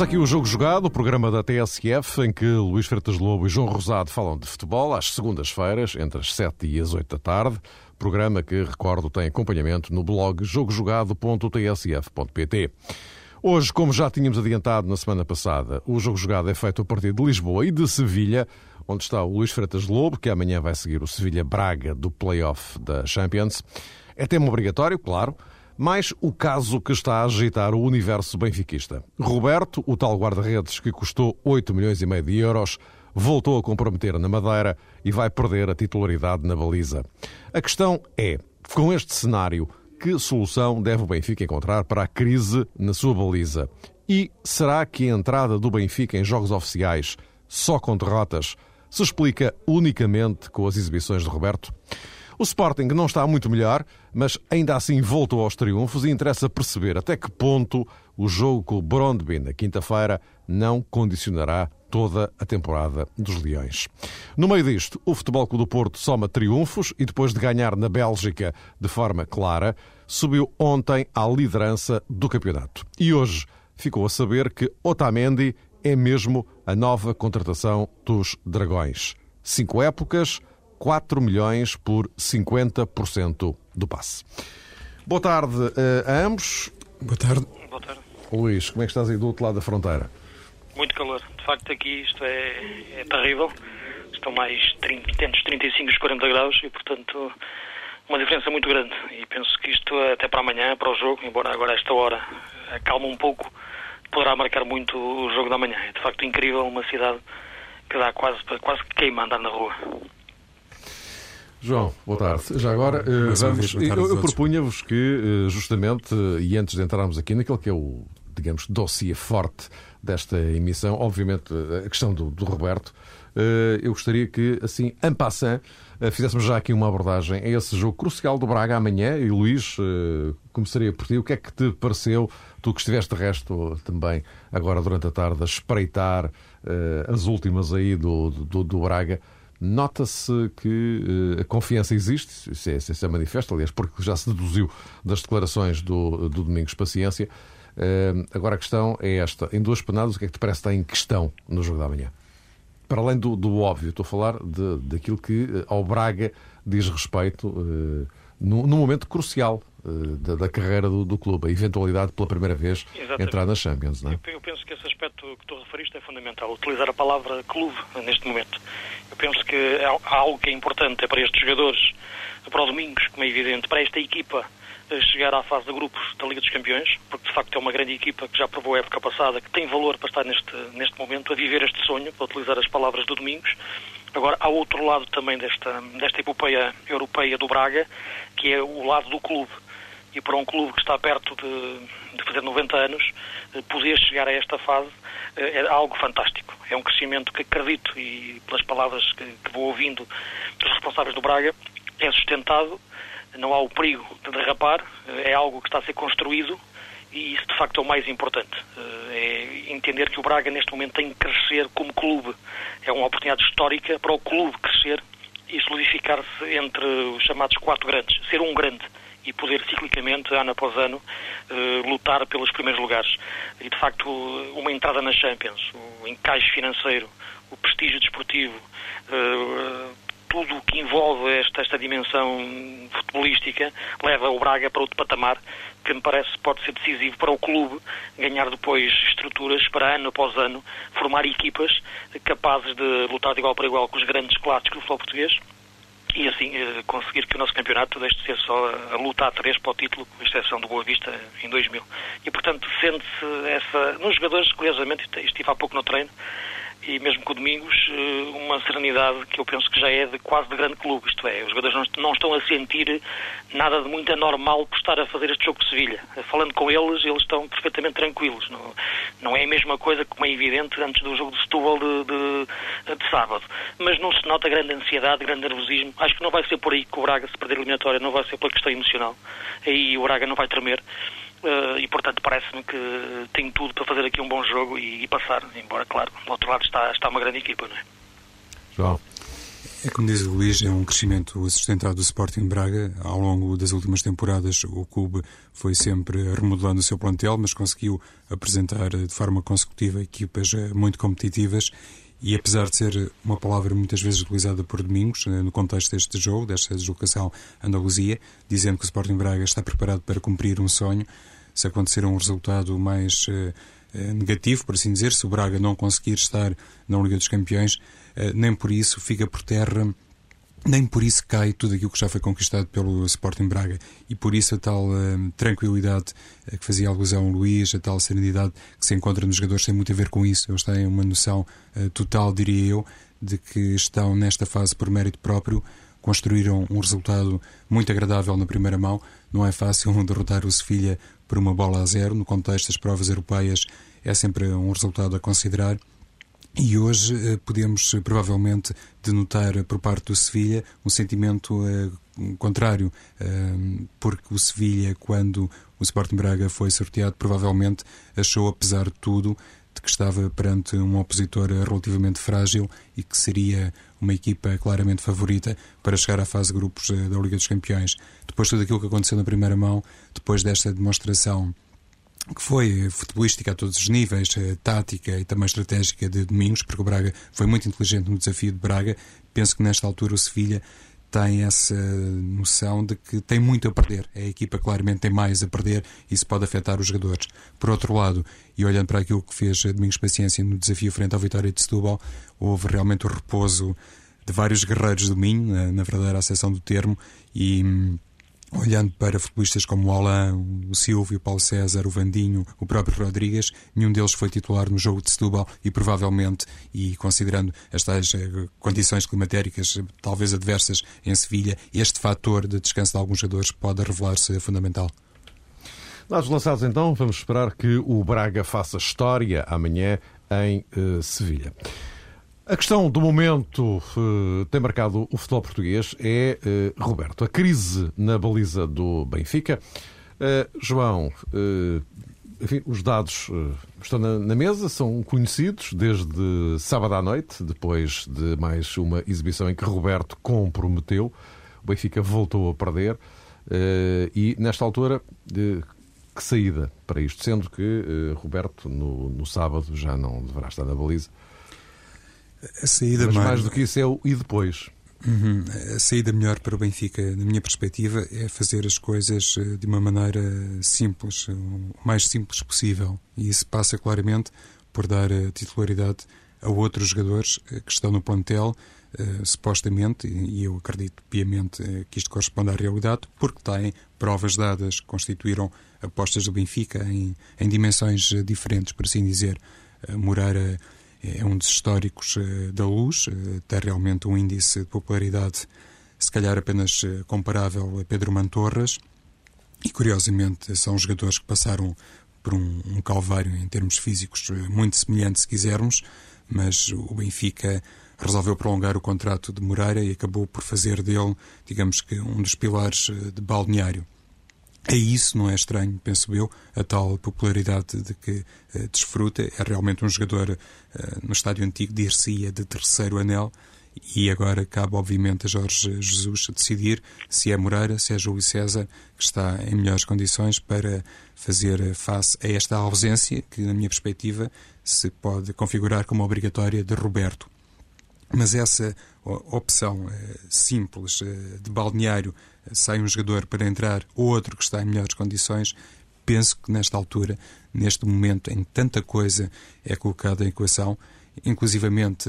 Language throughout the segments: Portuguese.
Começa aqui o Jogo Jogado, o programa da TSF, em que Luís Freitas Lobo e João Rosado falam de futebol às segundas-feiras, entre as 7 e as 8 da tarde. Programa que, recordo, tem acompanhamento no blog jogojogado.tsf.pt. Hoje, como já tínhamos adiantado na semana passada, o Jogo Jogado é feito a partir de Lisboa e de Sevilha, onde está o Luís Freitas Lobo, que amanhã vai seguir o Sevilha-Braga do play-off da Champions. É tema obrigatório, claro, mais o caso que está a agitar o universo benfiquista. Roberto, o tal guarda-redes que custou 8 milhões e meio de euros, voltou a comprometer na Madeira e vai perder a titularidade na baliza. A questão é, com este cenário, que solução deve o Benfica encontrar para a crise na sua baliza? E será que a entrada do Benfica em jogos oficiais, só com derrotas, se explica unicamente com as exibições de Roberto? O Sporting não está muito melhor, mas ainda assim voltou aos triunfos e interessa perceber até que ponto o jogo com o Brondby na quinta-feira não condicionará toda a temporada dos Leões. No meio disto, o Futebol Clube do Porto soma triunfos e depois de ganhar na Bélgica de forma clara, subiu ontem à liderança do campeonato. E hoje ficou a saber que Otamendi é mesmo a nova contratação dos Dragões. Cinco épocas, 4 milhões por 50% do passe. Boa tarde uh, a ambos. Boa tarde. Boa tarde. Luís, como é que estás aí do outro lado da fronteira? Muito calor. De facto, aqui isto é, é terrível. Estão mais 30, entre 35 e 40 graus e, portanto, uma diferença muito grande. E penso que isto, até para amanhã, para o jogo, embora agora esta hora acalma um pouco, poderá marcar muito o jogo da manhã. É, de facto, incrível uma cidade que dá quase, quase que queima andar na rua. João, boa tarde. Já agora, uh, vamos, eu, eu propunha-vos que, uh, justamente, uh, e antes de entrarmos aqui naquele que é o, digamos, dossiê forte desta emissão, obviamente, a questão do, do Roberto, eu gostaria que, assim, en passant, fizéssemos já aqui uma abordagem a esse jogo crucial do Braga amanhã. E Luís, começaria por ti. O que é que te pareceu, tu que estiveste de resto também agora durante a tarde a espreitar as últimas aí do, do, do Braga? Nota-se que uh, a confiança existe, isso é, isso é manifesto, aliás, porque já se deduziu das declarações do, do Domingos Paciência. Uh, agora a questão é esta: em duas penadas, o que é que te parece estar em questão no jogo da manhã? Para além do, do óbvio, estou a falar de, daquilo que uh, ao Braga diz respeito num, momento crucial da, da, carreira do, do, clube, a eventualidade pela primeira vez Exatamente. entrar na Champions. Não é? eu, eu penso que esse aspecto que tu referiste é fundamental, utilizar a palavra clube neste momento. Eu penso que há algo que é importante é para estes jogadores, para o Domingos, como é evidente, para esta equipa chegar à fase de grupos da Liga dos Campeões, porque de facto é uma grande equipa que já provou a época passada, que tem valor para estar neste, neste momento a viver este sonho, para utilizar as palavras do Domingos. Agora, há outro lado também desta, desta epopeia europeia do Braga, que é o lado do clube. E para um clube que está perto de, de fazer 90 anos, eh, poder chegar a esta fase eh, é algo fantástico. É um crescimento que acredito, e pelas palavras que, que vou ouvindo dos responsáveis do Braga, é sustentado, não há o perigo de derrapar, eh, é algo que está a ser construído e isso de facto é o mais importante. É entender que o Braga neste momento tem que crescer como clube. É uma oportunidade histórica para o clube crescer e solidificar-se entre os chamados quatro grandes, ser um grande e poder ciclicamente, ano após ano, uh, lutar pelos primeiros lugares. E de facto, uma entrada na Champions, o encaixe financeiro, o prestígio desportivo, uh, tudo o que envolve esta, esta dimensão futebolística leva o Braga para outro patamar que me parece pode ser decisivo para o clube ganhar depois estruturas para ano após ano formar equipas capazes de lutar de igual para igual com os grandes clássicos do futebol português e assim eh, conseguir que o nosso campeonato deixe de ser só a luta a três para o título, com exceção do Boa Vista em 2000. E portanto sente-se essa. Nos jogadores, curiosamente, estive há pouco no treino, e mesmo com o Domingos, eh, uma serenidade que eu penso que já é de quase de grande clube. Isto é, os jogadores não estão a sentir nada de muito anormal por estar a fazer este jogo de Sevilha. Falando com eles, eles estão perfeitamente tranquilos. Não, não é a mesma coisa como é evidente antes do jogo de Setúbal de, de, de, sábado. Mas não se nota grande ansiedade, grande nervosismo. Acho que não vai ser por aí que o Braga, se perder a eliminatória, não vai ser pela questão emocional. Aí o Braga não vai tremer. Uh, e portanto parece-me que tem tudo para fazer aqui um bom jogo e, e, passar, embora claro, do outro lado está, está uma grande equipa, não é? João. É como diz o Luís, é um crescimento sustentado do Sporting Braga. Ao longo das últimas temporadas, o clube foi sempre remodelando o seu plantel, mas conseguiu apresentar de forma consecutiva equipas eh, muito competitivas. E apesar de ser uma palavra muitas vezes utilizada por Domingos, eh, no contexto deste jogo, desta deslocação Andaluzia, dizendo que o Sporting Braga está preparado para cumprir um sonho, se acontecer um resultado mais eh, negativo, por assim dizer, se o Braga não conseguir estar na Liga dos Campeões, eh, nem por isso fica por terra nem por isso cai tudo aquilo que já foi conquistado pelo Sporting Braga e por isso a tal uh, tranquilidade uh, que fazia alusão Luís, a tal serenidade que se encontra nos jogadores tem muito a ver com isso. Eles têm uma noção uh, total, diria eu, de que estão nesta fase por mérito próprio, construíram um resultado muito agradável na primeira mão. Não é fácil derrotar o Sevilha por uma bola a zero. No contexto das provas europeias é sempre um resultado a considerar e hoje eh, podemos eh, provavelmente denotar por parte do Sevilha um sentimento eh, contrário, porque o Sevilha, quando o Sporting Braga foi sorteado, provavelmente achou, apesar de tudo, de que estava perante um opositor relativamente frágil e que seria uma equipa claramente favorita para chegar à fase de grupos da Liga dos Campeões. Depois de tudo aquilo que aconteceu na primeira mão, depois desta demonstração que foi futebolística a todos os níveis, eh, tática e também estratégica de Domingos, porque o Braga foi muito inteligente no desafio de Braga. Penso que nesta altura o Sevilha tem essa noção de que tem muito a perder. A equipa claramente tem mais a perder e isso pode afetar os jogadores. Por outro lado, e olhando para aquilo que fez Domingos Paciência no desafio frente à Vitória de Setúbal, houve realmente o repouso de vários guerreiros do Minho, na, verdadeira acessão do termo, e hum, olhando para futebolistas como o Alain, o Silvio, o Paulo César, o Vandinho, o próprio Rodrigues, nenhum deles foi titular no jogo de Setúbal e provavelmente, e considerando estas eh, condições climatéricas talvez adversas em Sevilha, este fator de descanso de alguns jogadores pode revelar-se fundamental. Dados lançados então, vamos esperar que o Braga faça história amanhã em uh, Sevilha. A questão do momento uh, tem marcado o futebol português é, uh, Roberto, a crise na baliza do Benfica. Uh, João, enfim, os dados estão na, na, mesa, são conhecidos desde sábado à noite, depois de mais uma exibição em que Roberto comprometeu. O Benfica voltou a perder e, nesta altura, que saída para isto? Sendo que Roberto, no, no sábado, já não deverá estar na baliza. A saída Mas mais... mais do que isso é o e depois. Uhum. A saída melhor para o Benfica, na minha perspectiva, é fazer as coisas eh, de uma maneira simples, o mais simples possível. E isso passa claramente por dar a titularidade a outros jogadores eh, que estão no plantel, uh, supostamente, e eu acredito piamente uh, que isto corresponde à realidade, porque têm provas dadas, constituíram apostas do Benfica em, em dimensões diferentes, por assim dizer. Uh, Moreira é um dos históricos eh, da luz, eh, tem realmente um índice de popularidade, se calhar apenas eh, comparável a Pedro Mantorras, e curiosamente são jogadores que passaram por um, um calvário em termos físicos muito semelhante, se quisermos, mas o Benfica resolveu prolongar o contrato de Moreira e acabou por fazer dele, digamos que, um dos pilares de balneário. É isso, não é estranho, penso eu, a tal popularidade de que uh, desfruta. É realmente um jogador uh, no estádio antigo, dir-se-ia de terceiro anel, e agora cabe, obviamente, a Jorge Jesus decidir se é Moreira, se é Júlio César, que está em melhores condições para fazer face a esta ausência, que, na minha perspectiva, se pode configurar como obrigatória de Roberto. Mas essa opção eh, simples de balneário sai um jogador para entrar outro que está em melhores condições, penso que nesta altura, neste momento em tanta coisa é colocada em equação, inclusivamente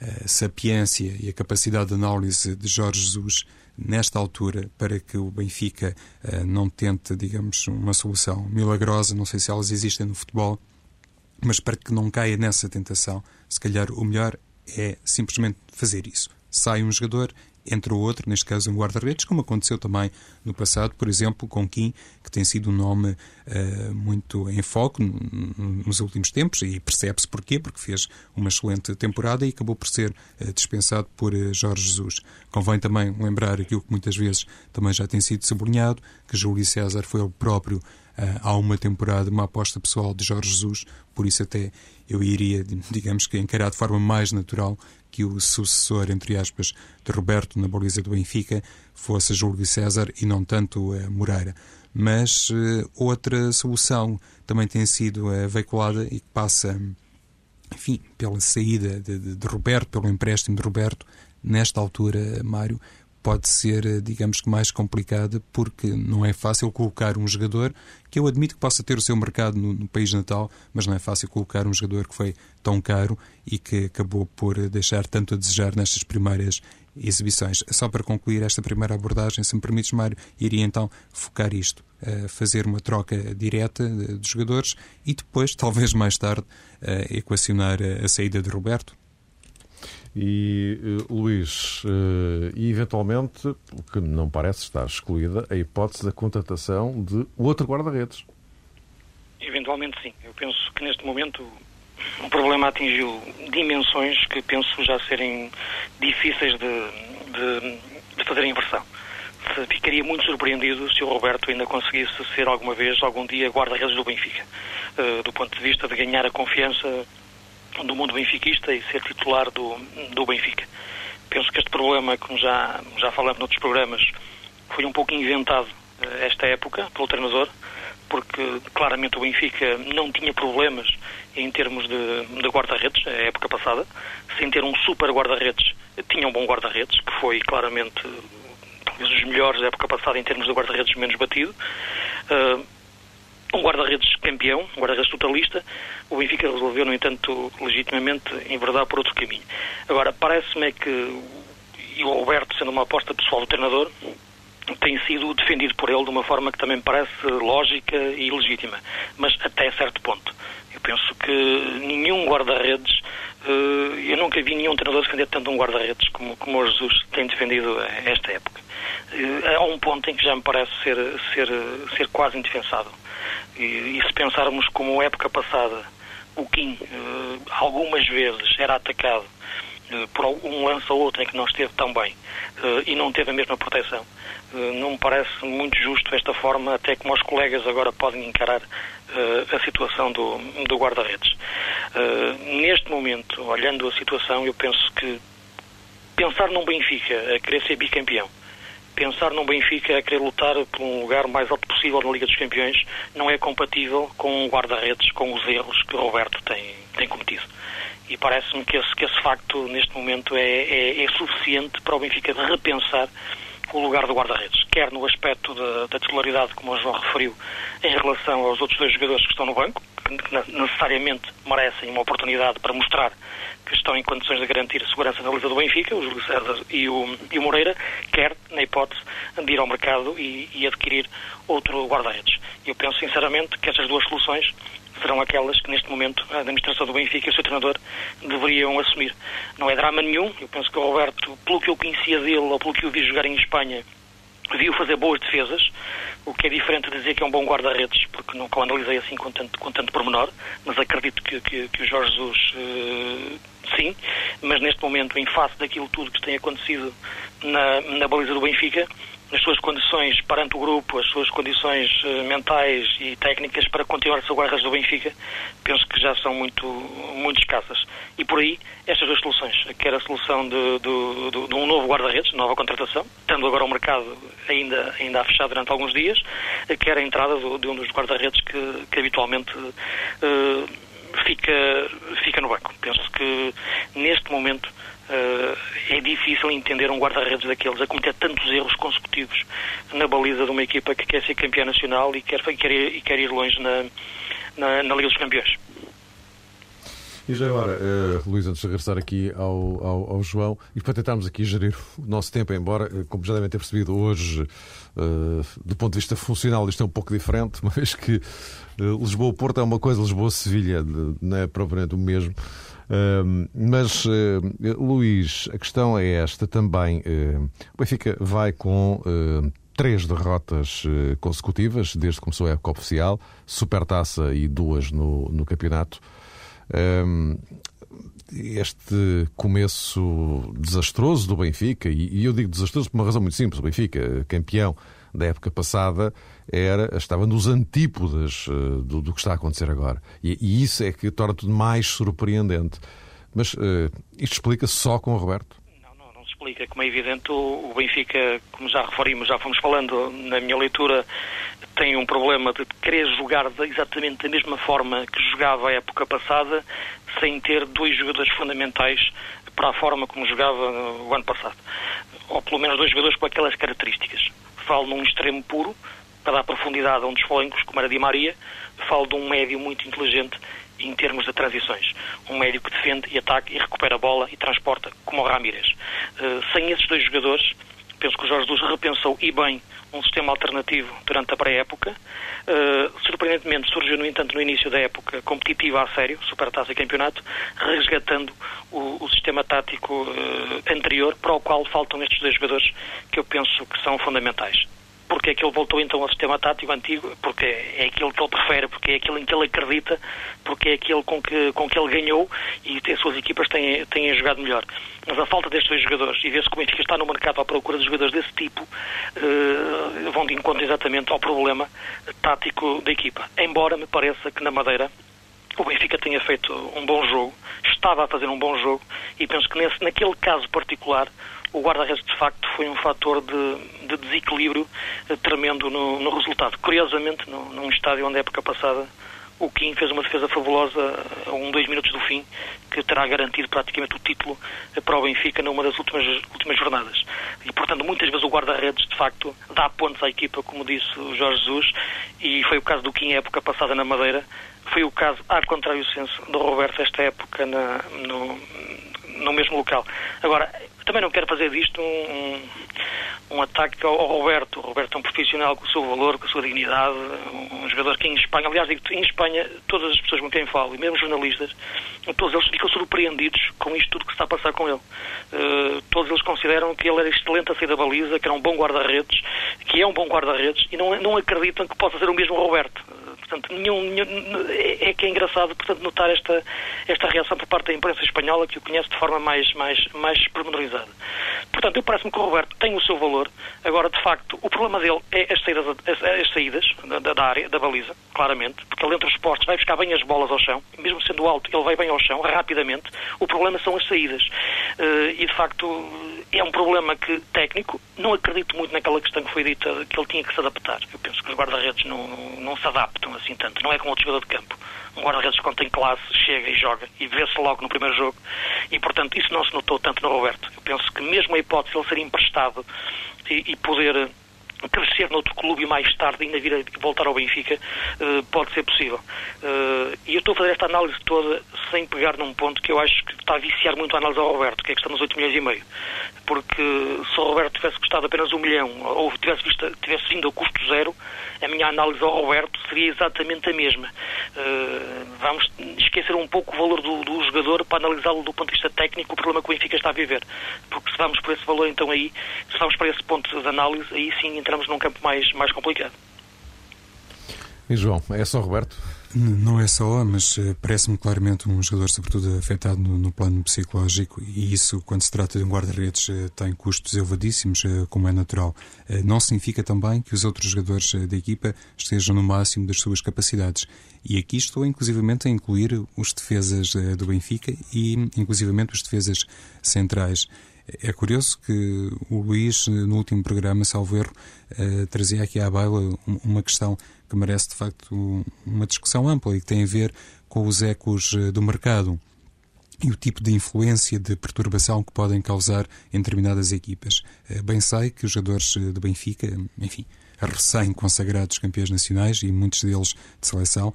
a sapiência e a capacidade de análise de Jorge Jesus nesta altura para que o Benfica uh, não tente, digamos, uma solução milagrosa, não sei se elas existem no futebol, mas para que não caia nessa tentação, se calhar o melhor é simplesmente fazer isso. Sai um jogador, entre o outro, neste caso um guarda-redes, como aconteceu também no passado, por exemplo, com Kim, que tem sido um nome uh, muito em foco nos últimos tempos, e percebe-se porquê, porque fez uma excelente temporada e acabou por ser uh, dispensado por uh, Jorge Jesus. Convém também lembrar aquilo que muitas vezes também já tem sido sublinhado, que Júlio César foi o próprio há uma temporada uma aposta pessoal de Jorge Jesus, por isso até eu iria, digamos que encarar de forma mais natural que o sucessor, entre aspas, de Roberto na baliza do Benfica fosse Júlio César e não tanto uh, Moreira. Mas uh, outra solução também tem sido uh, veiculada e que passa, enfim, pela saída de, de, de Roberto, pelo empréstimo de Roberto, nesta altura, Mário, pode ser, eh, digamos que, mais complicada, porque não é fácil colocar um jogador que eu admito que possa ter o seu mercado no, no, país natal, mas não é fácil colocar um jogador que foi tão caro e que acabou por deixar tanto a desejar nestas primeiras exibições. Só para concluir esta primeira abordagem, se me permites, Mário, iria então focar isto, fazer uma troca direta de jogadores e depois, talvez mais tarde, equacionar a saída de Roberto, e, uh, Luís, uh, e eventualmente, o que não parece estar excluída, a hipótese da contratação de outro guarda-redes. Eventualmente sim. Eu penso que neste momento o problema atingiu dimensões que penso já serem difíceis de, de, de fazer a inversão. Ficaria muito surpreendido se o Roberto ainda conseguisse ser alguma vez, algum dia, guarda-redes do Benfica. Uh, do ponto de vista de ganhar a confiança do mundo benfiquista e ser titular do, do Benfica. Penso que este problema, como já, já falamos noutros programas, foi um pouco inventado eh, esta época pelo treinador, porque claramente o Benfica não tinha problemas em termos de, de guarda-redes, a época passada, sem ter um super guarda-redes, tinha um bom guarda-redes, que foi claramente talvez os melhores da época passada em termos de guarda-redes menos batido. Uh, um guarda-redes campeão, um guarda-redes totalista. O Benfica resolveu, no entanto, legitimamente enverdar por outro caminho. Agora, parece-me que e o Roberto, sendo uma aposta pessoal do treinador, tem sido defendido por ele de uma forma que também parece lógica e legítima, mas até certo ponto. Eu penso que nenhum guarda-redes, eu nunca vi nenhum treinador defender tanto um guarda-redes como, como o Jesus tem defendido esta época. Eh, há um ponto em que já me parece ser, ser, ser quase indefensável. E, e se pensarmos como época passada, o Kim uh, algumas vezes era atacado por um lance ou outro em que não esteve tão bem uh, e não teve a mesma proteção. não me parece muito justo esta forma, até como os colegas agora podem encarar a situação do, do guarda-redes. neste momento, olhando a situação, eu penso que pensar num Benfica a querer ser bicampeão pensar num Benfica a querer lutar por um lugar mais alto possível na Liga dos Campeões não é compatível com o guarda-redes, com os erros que o Roberto tem, tem cometido. E parece-me que esse, que esse facto, neste momento, é, é, é suficiente para o Benfica repensar o lugar do guarda-redes, quer no aspecto da, da, titularidade, como o João referiu, em relação aos outros dois jogadores que estão no banco, que necessariamente merecem uma oportunidade para mostrar que estão em condições de garantir a segurança na lista do Benfica, o Júlio César e o, e o Moreira, quer, na hipótese, de ir ao mercado e, e adquirir outro guarda-redes. Eu penso, sinceramente, que estas duas soluções serão aquelas que neste momento a administração do Benfica e o seu treinador deveriam assumir. Não é drama nenhum, eu penso que o Roberto, pelo que eu conhecia dele ou pelo que eu vi jogar em Espanha, viu fazer boas defesas, o que é diferente de dizer que é um bom guarda-redes, porque nunca o analisei assim com tanto, com tanto pormenor, mas acredito que, que, que o Jorge Jesus uh, sim, mas neste momento, em face daquilo tudo que tem acontecido na, na baliza do Benfica, as suas condições perante o grupo, as suas condições uh, mentais e técnicas para continuar a ser guarda do Benfica, penso que já são muito, muito escassas. E por aí, estas duas soluções, quer a solução de, de, de, de um novo guarda-redes, nova contratação, estando agora o mercado ainda, ainda a fechar durante alguns dias, quer a entrada de um dos guarda-redes que, que habitualmente uh, fica, fica no banco. Penso que neste momento difícil entender um guarda-redes daqueles a cometer tantos erros consecutivos na baliza de uma equipa que quer ser campeã nacional e quer, quer, ir, e quer ir longe na, na, na Liga dos Campeões. E já agora, uh, Luís, antes de regressar aqui ao, ao, ao, João, e para tentarmos aqui gerir o nosso tempo, embora, eh, como já devem ter percebido, hoje, uh, do ponto de vista funcional, isto é um pouco diferente, vez que uh, Lisboa-Porto é uma coisa, Lisboa-Sevilha não é propriamente o mesmo. Uh, mas, Luís, a questão é esta também. o Benfica vai com três derrotas consecutivas desde que começou a época oficial, supertaça e duas no, no campeonato este começo desastroso do Benfica, e eu digo desastroso por uma razão muito simples: o Benfica, campeão da época passada, era, estava nos antípodas eh, do, do que está a acontecer agora. E, e, isso é que torna tudo mais surpreendente. Mas uh, isto explica-se só com o Roberto? Não, não, não se explica. Como é evidente, o Benfica, como já referimos, já fomos falando na minha leitura, tem um problema de querer jogar exatamente da mesma forma que jogava a época passada, sem ter dois jogadores fundamentais para a forma como jogava o ano passado. Ou pelo menos dois jogadores com aquelas características. Falo num extremo puro, para dar profundidade a um dos flancos, como era Di Maria. Falo de um médio muito inteligente em termos de transições. Um médio que defende e ataca e recupera a bola e transporta, como o Ramírez. Uh, sem esses dois jogadores, penso que o Jorge Jesus repensou e bem um sistema alternativo durante a pré-época. Uh, surpreendentemente, surgiu, no entanto, no início da época competitiva a sério, Supertaça e Campeonato, resgatando o, o sistema tático uh, anterior, para o qual faltam estes dois jogadores que eu penso que são fundamentais porque é que ele voltou então ao sistema tático antigo, porque é aquilo que ele prefere, porque é aquilo em que ele acredita, porque é aquilo com que, com que ele ganhou e as suas equipas têm, têm jogado melhor. Mas a falta destes dois jogadores, e vê-se que o Benfica está no mercado à procura de jogadores desse tipo, uh, vão de encontro exatamente ao problema tático da equipa. Embora me pareça que na Madeira o Benfica tenha feito um bom jogo, estava a fazer um bom jogo, e penso que nesse, naquele caso particular o guarda-redes de facto foi um fator de, de desequilíbrio eh, tremendo no, no, resultado. Curiosamente, no, num estádio onde a época passada o Kim fez uma defesa fabulosa a um, dois minutos do fim, que terá garantido praticamente o título eh, para o Benfica numa das últimas, últimas jornadas. E, portanto, muitas vezes o guarda-redes, de facto, dá pontos à equipa, como disse o Jorge Jesus, e foi o caso do Kim época passada na Madeira, foi o caso, ao contrário senso, do Roberto esta época na, no, no mesmo local. Agora, também não quero fazer disto um, um ataque ao, ao, Roberto. O Roberto é um profissional com o seu valor, com a sua dignidade, um jogador que em Espanha, aliás, digo em Espanha, todas as pessoas com quem falo, e mesmo jornalistas, todos eles ficam surpreendidos com isto tudo que está a passar com ele. Uh, todos eles consideram que ele era excelente a sair da baliza, que era um bom guarda-redes, que é um bom guarda-redes, e não, não acreditam que possa ser o mesmo Roberto. Portanto, nenhum, nenhum, é, é que é engraçado portanto, notar esta, esta reação por parte da imprensa espanhola, que o conhece de forma mais, mais, mais pormenorizada. Portanto, eu parece-me que o Roberto tem o seu valor. Agora, de facto, o problema dele é as saídas, as, as saídas da, da, área, da baliza, claramente, porque ele entre os postos vai buscar bem as bolas ao chão, mesmo sendo alto, ele vai bem ao chão, rapidamente. O problema são as saídas. Uh, e, de facto, é um problema que, técnico, não acredito muito naquela questão que foi dita, que ele tinha que se adaptar. Eu penso que os guarda-redes não, não se adaptam assim tanto. Não é como outro jogador de campo. Um guarda-redes, quando tem classe, chega e joga e vê-se logo no primeiro jogo. E, portanto, isso não se notou tanto no Roberto. Eu penso que, mesmo a hipótese de ele ser emprestado e, e poder crescer noutro clube e mais tarde ainda vir a voltar ao Benfica, uh, pode ser possível. Uh, e eu estou a fazer esta análise toda sem pegar num ponto que eu acho que está a viciar muito a análise ao Roberto, que é que está nos 8 milhões e meio. Porque se o Roberto tivesse custado apenas um milhão ou tivesse, visto, tivesse vindo a custo zero, a minha análise ao Roberto seria exatamente a mesma. Uh, vamos esquecer um pouco o valor do, do jogador para analisá-lo do ponto de vista técnico, o problema que o Benfica está a viver. Porque se vamos por esse valor, então aí, se vamos para esse ponto de análise, aí sim entramos num campo mais, mais complicado. E João, é só Roberto? Não é só, mas eh, parece-me claramente um jogador, sobretudo, afetado no, no, plano psicológico, e isso, quando se trata de um guarda-redes, eh, tem custos elevadíssimos, eh, como é natural. Não significa também que os outros jogadores da equipa estejam no máximo das suas capacidades. E aqui estou, inclusivamente, a incluir os defesas do Benfica e, inclusivamente, os defesas centrais. É curioso que o Luís, no último programa, salvo erro, trazia aqui à baila uma questão que merece de facto uma discussão ampla e que tem a ver com os ecos eh, do mercado e o tipo de influência, de perturbação que podem causar em determinadas equipas. Eh, bem sei que os jogadores do Benfica, enfim, recém-consagrados campeões nacionais e muitos deles de seleção,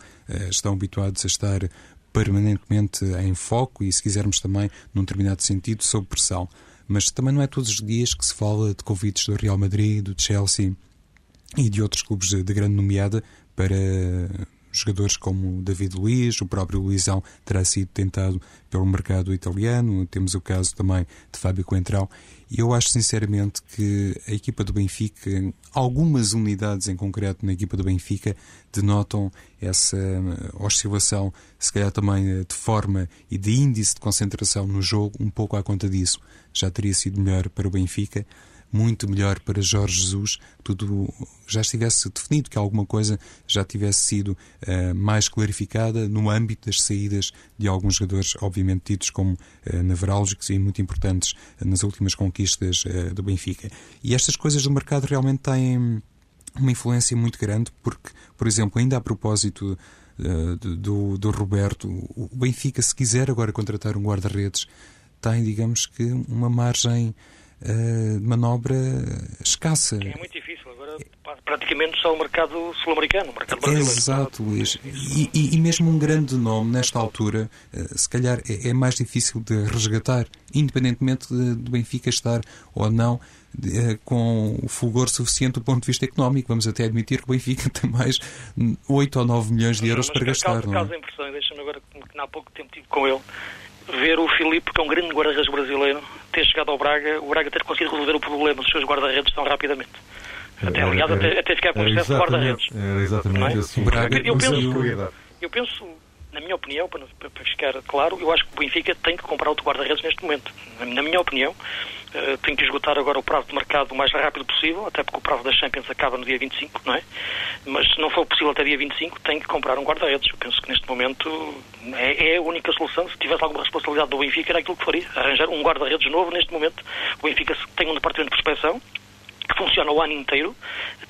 estão habituados a estar permanentemente em foco e, se quisermos também, num determinado sentido, sob pressão. Mas também não é todos os dias que se fala de convites do Real Madrid, do Chelsea e de outros clubes de, de grande nomeada para jogadores como David Luiz, o próprio Luizão terá sido tentado pelo mercado italiano, temos o caso também de Fábio Coentrão, e eu acho sinceramente que a equipa do Benfica, algumas unidades em concreto na equipa do Benfica, denotam essa oscilação, se calhar também de forma e de índice de concentração no jogo, um pouco à conta disso. Já teria sido melhor para o Benfica muito melhor para Jorge Jesus, tudo já estivesse definido, que alguma coisa já tivesse sido uh, mais clarificada no âmbito das saídas de alguns jogadores, obviamente tidos como uh, nevrálgicos e muito importantes nas últimas conquistas uh, do Benfica. E estas coisas do mercado realmente têm uma influência muito grande, porque, por exemplo, ainda a propósito do, do Roberto, o Benfica, se quiser agora contratar um guarda-redes, tem, digamos que, uma margem uh, manobra escassa. É muito difícil. Agora, praticamente só o mercado sul-americano, o mercado brasileiro. Exato, Luís. E, e, e, mesmo um grande nome, nesta altura, uh, se calhar é, é, mais difícil de resgatar, independentemente do Benfica estar ou não uh, com o fulgor suficiente do ponto de vista económico. Vamos até admitir que o Benfica tem mais 8 ou 9 milhões de euros mas, para gastar. Por causa é? impressões, deixa-me agora, que há pouco tempo tive com ele, ver o Filipe, que é um grande guarda-redes brasileiro, ter chegado ao Braga, o Braga ter conseguido resolver o problema dos seus guarda-redes tão rapidamente. Até, aliás, até, até ficar com o excesso de guarda-redes. Era exatamente é? esse Braga, eu, penso, eu penso, na minha opinião, para, para ficar claro, eu acho que o Benfica tem que comprar outro guarda-redes neste momento. Na minha opinião, uh, tem que esgotar agora o prazo de mercado o mais rápido possível, até porque o prazo das Champions acaba no dia 25, não é? Mas se não for possível até dia 25, tem que comprar um guarda-redes. Eu penso que neste momento é, é, a única solução. Se tivesse alguma responsabilidade do Benfica, era aquilo que faria. Arranjar um guarda-redes novo neste momento. O Benfica tem um departamento de prospeção, que funciona o ano inteiro,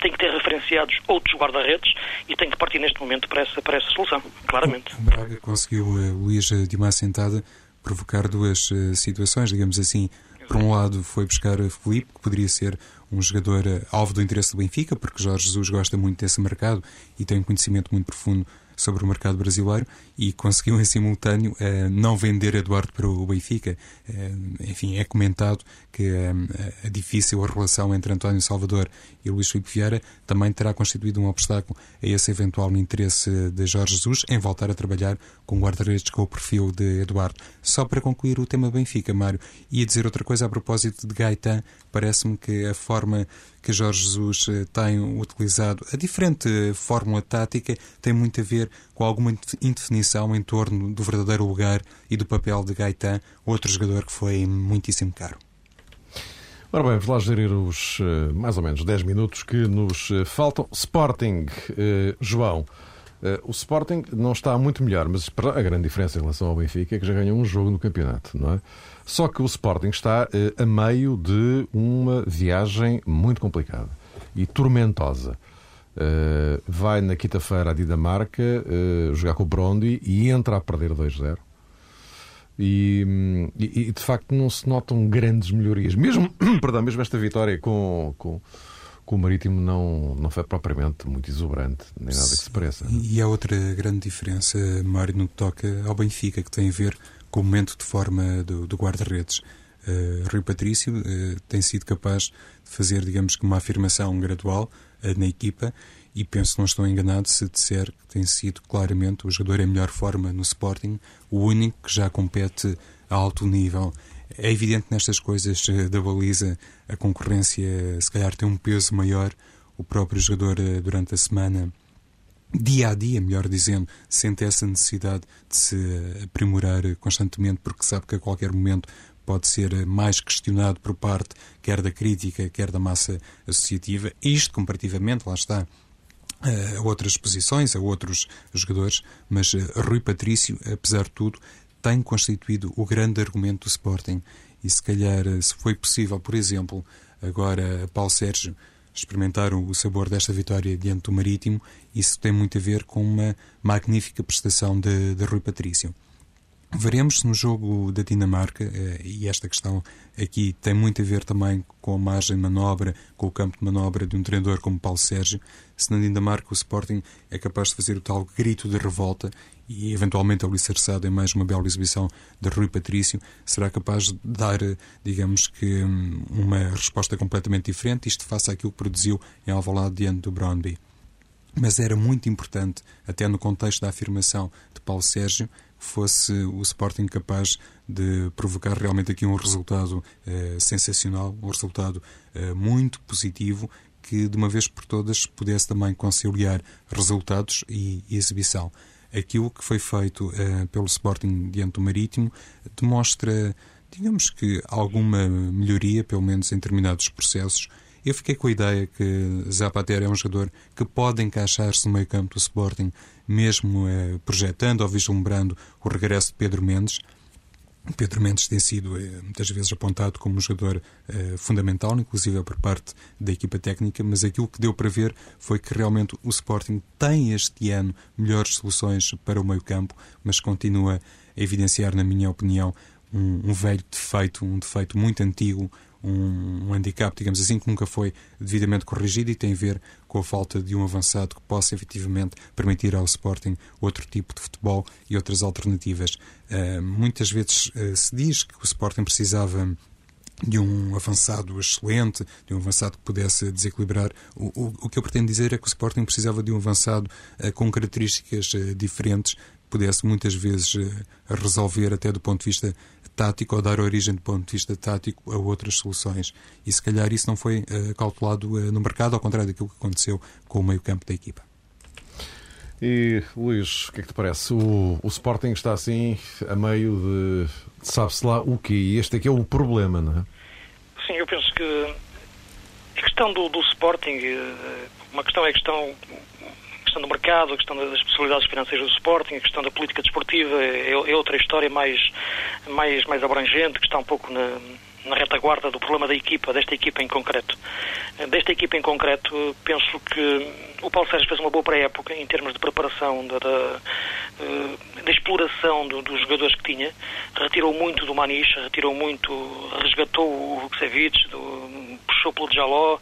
tem que ter referenciados outros guarda-redes e tem que partir neste momento para essa, para essa solução, claramente. O Braga conseguiu, uh, Luís de uma assentada, provocar duas uh, situações, digamos assim. Por um lado, foi buscar Felipe, que poderia ser um jogador uh, alvo do interesse do Benfica, porque Jorge Jesus gosta muito desse mercado e tem um conhecimento muito profundo sobre o mercado brasileiro e conseguiu em simultâneo uh, não vender Eduardo para o Benfica. Uh, enfim, é comentado que uh, a difícil relação entre António Salvador e Luís Filipe Vieira também terá constituído um obstáculo a esse eventual interesse de Jorge Jesus em voltar a trabalhar com guarda-redes com o perfil de Eduardo. Só para concluir o tema Benfica, Mário, ia dizer outra coisa a propósito de Gaetan. Parece-me que a forma que Jorge Jesus tem utilizado, a diferente fórmula tática, tem muito a ver com alguma indefinição em torno do verdadeiro lugar e do papel de Gaetan, outro jogador que foi muitíssimo caro. Ora bem, vamos lá gerir os uh, mais ou menos 10 minutos que nos uh, faltam. Sporting, João. o Sporting não está muito melhor, mas a grande diferença em relação ao Benfica é que já ganhou um jogo no campeonato, não é? Só que o Sporting está a meio de uma viagem muito complicada e tormentosa. Uh, vai na quinta-feira à Dinamarca uh, jogar com o Brondi e entra a perder 2-0. E, e, e, de facto não se notam grandes melhorias. Mesmo, perdão, mesmo esta vitória com, com, com, o Marítimo não, não foi propriamente muito exuberante, nem nada que se pareça. E há outra grande diferença, Mário, no que toca ao Benfica, que tem a ver com o momento de forma do, do guarda-redes. Uh, Rui Patrício uh, tem sido capaz de fazer, digamos que, uma afirmação gradual na equipa e penso que não estou enganado se disser que tem sido claramente o jogador em melhor forma no Sporting, o único que já compete a alto nível. É evidente nestas coisas da baliza a concorrência se calhar tem um peso maior. O próprio jogador durante a semana, dia a dia, melhor dizendo, sente essa necessidade de se aprimorar constantemente porque sabe que a qualquer momento pode ser mais questionado por parte quer da crítica, quer da massa associativa. Isto comparativamente, lá está, a outras posições, a outros jogadores, mas eh, Rui Patrício, apesar de tudo, tem constituído o grande argumento do Sporting. E se calhar, eh, se foi possível, por exemplo, agora Paulo Sérgio experimentar o sabor desta vitória diante do Marítimo, isso tem muito a ver com uma magnífica prestação de, de Rui Patrício. Veremos no jogo da Dinamarca, eh, e esta questão aqui tem muito a ver também com a margem de manobra, com o campo de manobra de um treinador como Paulo Sérgio, se na Dinamarca o Sporting é capaz de fazer o tal grito de revolta e eventualmente alicerçado em mais uma bela exibição de Rui Patrício, será capaz de dar, digamos que, hum, uma resposta completamente diferente, isto face àquilo que produziu em Alvalade diante do Brøndby. Mas era muito importante, até no contexto da afirmação de Paulo Sérgio, fosse o Sporting capaz de provocar realmente aqui um resultado eh, sensacional, um resultado eh, muito positivo, que de uma vez por todas pudesse também conciliar resultados e, e exibição. Aquilo que foi feito eh, pelo Sporting diante do Marítimo demonstra digamos que alguma melhoria, pelo menos em determinados processos. Eu fiquei com a ideia que Zapatero é um jogador que pode encaixar-se no meio campo do Sporting, mesmo eh, projetando ou vislumbrando o regresso de Pedro Mendes. Pedro Mendes tem sido eh, muitas vezes apontado como um jogador eh, fundamental, inclusive por parte da equipa técnica, mas aquilo que deu para ver foi que realmente o Sporting tem este ano melhores soluções para o meio-campo, mas continua a evidenciar, na minha opinião, um, um velho defeito, um defeito muito antigo, um, um handicap, digamos assim, que nunca foi devidamente corrigido e tem a ver com a falta de um avançado que possa efetivamente permitir ao Sporting outro tipo de futebol e outras alternativas. Uh, muitas vezes uh, se diz que o Sporting precisava de um avançado excelente, de um avançado que pudesse desequilibrar. O, o, o que eu pretendo dizer é que o Sporting precisava de um avançado uh, com características uh, diferentes, pudesse muitas vezes uh, resolver até do ponto de vista tático ou dar origem do ponto de vista tático a outras soluções. E se calhar isso não foi uh, calculado uh, no mercado, ao contrário daquilo que aconteceu com o meio-campo da equipa. E Luís, o que é que te parece? O, o Sporting está assim a meio de, de sabe-se lá o quê? E este aqui é o problema, não é? Sim, eu penso que a questão do, do Sporting, eh, uma questão é a questão questão do mercado, a questão das possibilidades financeiras do Sporting, a questão da política desportiva é, é outra história mais, mais, mais abrangente, que está um pouco na, na retaguarda do problema da equipa, desta equipa em concreto. Desta equipa em concreto, penso que o Paulo Sérgio fez uma boa pré-época em termos de preparação, da, da, da exploração do, dos jogadores que tinha. Retirou muito do Maniche, retirou muito, resgatou o Vucevic, puxou pelo Jaló,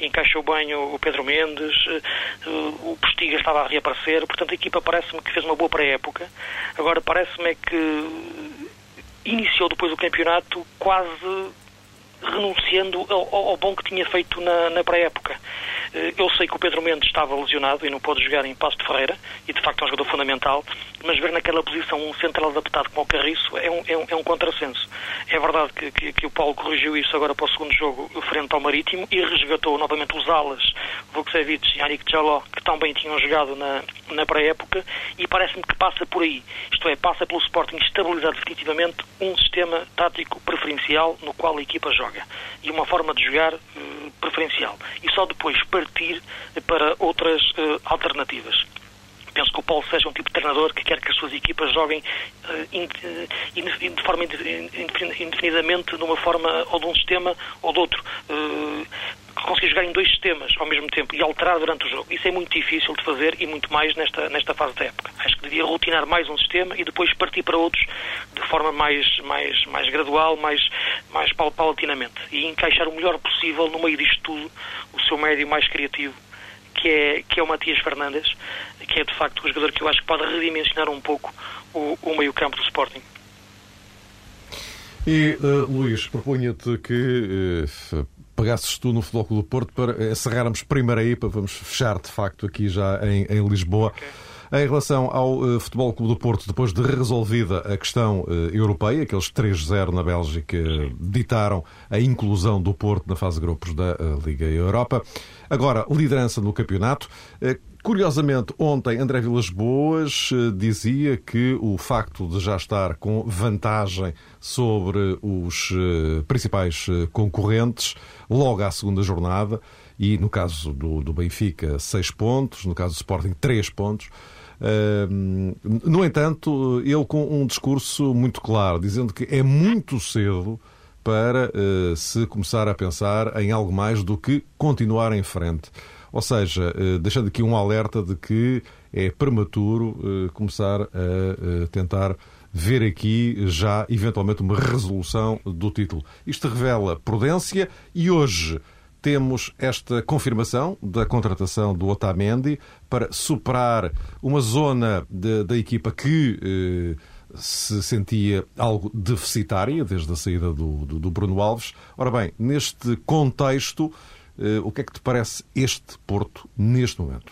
encaixou bem o Pedro Mendes, eh, o Postiga estava a reaparecer. Portanto, a equipa parece-me que fez uma boa pré-época. Agora, parece-me é que iniciou depois o campeonato quase renunciando ao, ao bom que tinha feito na, na pré-época. Eh, eu sei que o Pedro Mendes estava lesionado e não pôde jogar em Passo de Ferreira, e de facto é um jogador fundamental, mas ver naquela posição um central adaptado como o Carriço é um, é um, é um contrassenso. É verdade que, que, que, o Paulo corrigiu isso agora para o segundo jogo frente ao Marítimo e resgatou novamente os alas, Vukcevic e Anik Jaló, que também tinham jogado na, na pré-época, e parece-me que passa por aí. Isto é, passa pelo Sporting estabilizar definitivamente um sistema tático preferencial no qual a equipa joga e uma forma de jogar uh, preferencial. E só depois partir para outras uh, alternativas penso que o Paulo seja um tipo de treinador que quer que as suas equipas joguem in, de forma indefinidamente numa forma ou de um sistema ou de outro. Uh, conseguir jogar em dois sistemas ao mesmo tempo e alterar durante o jogo. Isso é muito difícil de fazer e muito mais nesta, nesta fase da época. Acho que devia rotinar mais um sistema e depois partir para outros de forma mais, mais, mais gradual, mais, mais paulatinamente. E encaixar o melhor possível no meio disto tudo o seu médio mais criativo, que é, que é o Matias Fernandes, que é de facto o jogador que eu acho que pode redimensionar um pouco o, o meio-campo do Sporting. E, uh, Luís, propunha-te que uh, pegasses tu no Futebol do Porto para encerrarmos primeiro aí, para vamos fechar de facto aqui já em, em Lisboa. Okay. Em relação ao uh, Futebol Clube do Porto, depois de resolvida a questão uh, europeia, aqueles 3-0 na Bélgica ditaram a inclusão do Porto na fase de grupos da uh, Liga Europa. Agora, liderança no campeonato. Curiosamente, ontem André Vilas Boas dizia que o facto de já estar com vantagem sobre os principais concorrentes logo à segunda jornada, e no caso do, do Benfica, seis pontos, no caso do Sporting, três pontos, no entanto, ele com um discurso muito claro, dizendo que é muito cedo para uh, se começar a pensar em algo mais do que continuar em frente. Ou seja, uh, deixando aqui um alerta de que é prematuro uh, começar a tentar ver aqui já eventualmente uma resolução do título. Isto revela prudência e hoje temos esta confirmação da contratação do Otamendi para superar uma zona de, da equipa que eh, se sentia algo deficitária desde a saída do, do, do Bruno Alves. Ora bem, neste contexto, eh, o que é que te parece este Porto neste momento?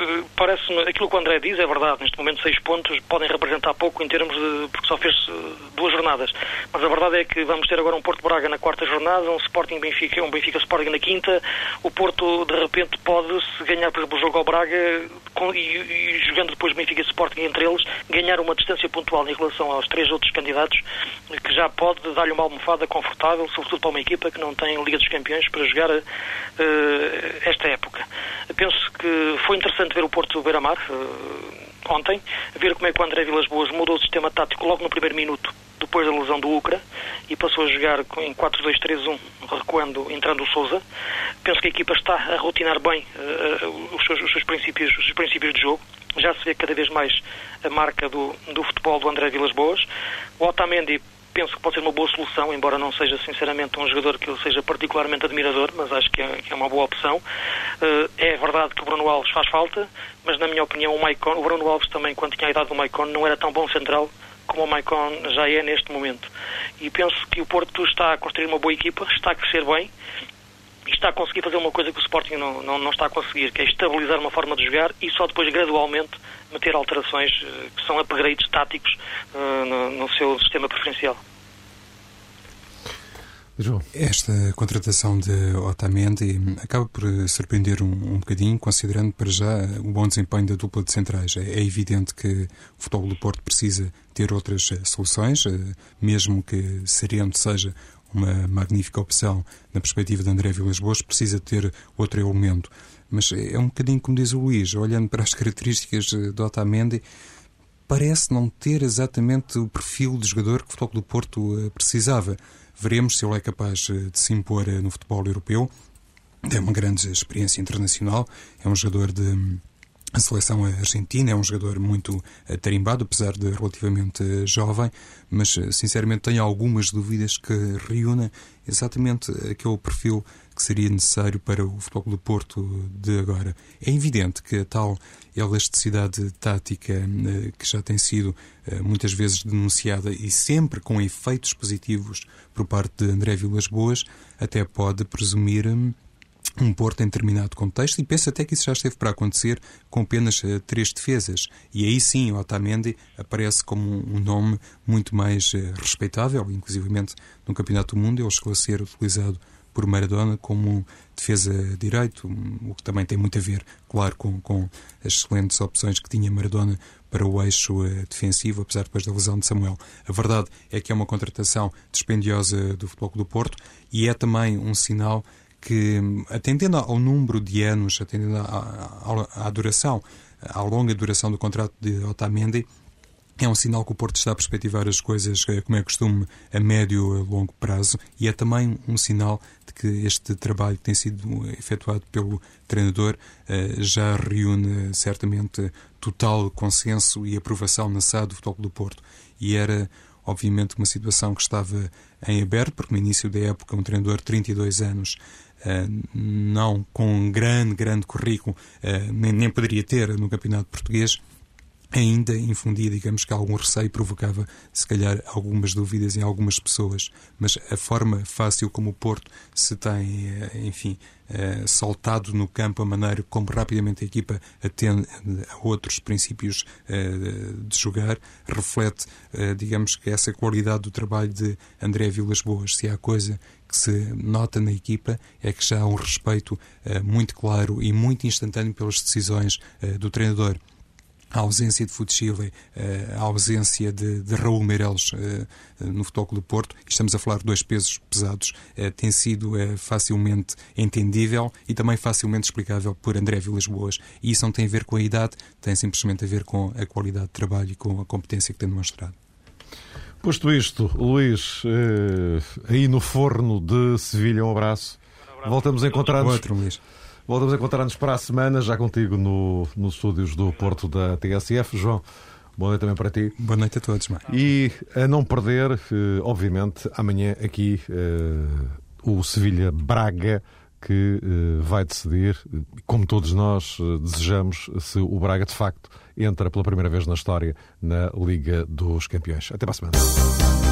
Eh, parece-me, aquilo que o André diz é verdade, neste momento seis pontos podem representar pouco em termos de, porque só fez eh, duas jornadas, mas a verdade é que vamos ter agora um Porto Braga na quarta jornada, um Sporting Benfica, um Benfica Sporting na quinta, o Porto de repente pode, se ganhar por exemplo o jogo ao Braga, com, e, e, jogando depois Benfica Sporting entre eles, ganhar uma distância pontual em relação aos três outros candidatos, que já pode dar-lhe uma almofada confortável, sobretudo para uma equipa que não tem Liga dos Campeões para jogar uh, esta época. Penso que foi interessante ver o Porto Beira-Mar uh, ontem, ver como é que o André Vilas Boas mudou o sistema tático logo no primeiro minuto depois da lesão do Ucra e passou a jogar em 4-2-3-1, recuando, entrando o Souza. Penso que a equipa está a rotinar bem uh, os, seus, os, seus, princípios, os seus princípios de jogo. Já se vê cada vez mais a marca do, do futebol do André Vilas Boas. O Otamendi penso que pode ser uma boa solução, embora não seja sinceramente um jogador que eu seja particularmente admirador, mas acho que é, que é uma boa opção. Uh, é verdade que o Bruno Alves faz falta, mas na minha opinião o, Maicon, o Bruno Alves também, quando tinha a idade do Maicon, não era tão bom central como o Maicon já é neste momento. E penso que o Porto está a construir uma boa equipa, está a crescer bem e está a conseguir fazer uma coisa que o Sporting não, não, não está a conseguir, que é estabilizar uma forma de jogar e só depois gradualmente meter alterações uh, que são upgrades táticos uh, no, no seu sistema preferencial. João. Esta contratação de Otamendi acaba por surpreender um, um bocadinho, considerando para já o bom desempenho da dupla de centrais. É, é evidente que o futebol do Porto precisa ter outras eh, soluções, eh, mesmo que Sereno seja uma magnífica opção na perspectiva de André Vilas Boas, precisa ter outro elemento. Mas é um bocadinho como diz o Luís, olhando para as características eh, de Otamendi, parece não ter exatamente o perfil de jogador que o futebol do Porto precisava. Veremos se ele é capaz eh, de se impor eh, no futebol europeu. Tem uma grande experiência internacional, é um jogador de hum, a seleção argentina é um jogador muito eh, tarimbado, apesar de relativamente jovem, mas sinceramente tenho algumas dúvidas que reúna exatamente aquele perfil que seria necessário para o futebol do Porto de agora. É evidente que a tal elasticidade tática eh, que já tem sido eh, muitas vezes denunciada e sempre com efeitos positivos por parte de André Vilas Boas, até pode presumir hum, um Porto em determinado contexto e penso até que isso já esteve para acontecer com apenas uh, três defesas. E aí sim o Otamendi aparece como um, nome muito mais respeitável, inclusivamente no Campeonato do Mundo ele chegou a ser utilizado por Maradona como defesa direito, o que também tem muito a ver, claro, com, com as excelentes opções que tinha Maradona para o eixo uh, defensivo, apesar depois da lesão de Samuel. A verdade é que é uma contratação dispendiosa do Futebol do Porto e é também um sinal que, atendendo ao número de anos, atendendo à, à, à duração, à longa duração do contrato de Otamendi, é um sinal que o Porto está a perspectivar as coisas, eh, como é costume, a médio e longo prazo, e é também um sinal de que este trabalho que tem sido efetuado pelo treinador eh, já reúne certamente total consenso e aprovação na SAD do Futebol do Porto. E era, obviamente, uma situação que estava em aberto, porque no início da época um treinador de 32 anos Uh, não com um grande, grande currículo, uh, nem, nem, poderia ter no Campeonato Português, ainda infundia, digamos que algum receio provocava, se calhar, algumas dúvidas em algumas pessoas. Mas a forma fácil como o Porto se tem, eh, enfim, eh, saltado no campo, a maneira como rapidamente a equipa atende a outros princípios eh, de jogar, reflete, digamos que essa qualidade do trabalho de André Vilas Boas. Se há coisa que se nota na equipa é que já há um respeito muito claro e muito instantâneo pelas decisões do treinador a ausência de Futchile, eh, a ausência de, de Raul Meireles eh, no Futebol do Porto, estamos a falar de dois pesos pesados, eh, tem sido facilmente entendível e também facilmente explicável por André Vilas Boas. E isso não tem a ver com a idade, tem simplesmente a ver com a qualidade de trabalho e com a competência que tem demonstrado. Posto isto, Luís, aí no forno de Sevilha, um abraço. Voltamos a encontrar-nos. Outro, Luís. Voltamos a encontrar-nos para a semana, já contigo no, nos estúdios do Porto da TSF. João, boa noite também para ti. Boa noite a todos. Mãe. E a não perder, eh, obviamente, amanhã aqui eh, o Sevilha Braga que eh, vai decidir, como todos nós desejamos, se o Braga de facto entra pela primeira vez na história na Liga dos Campeões. Até para a semana.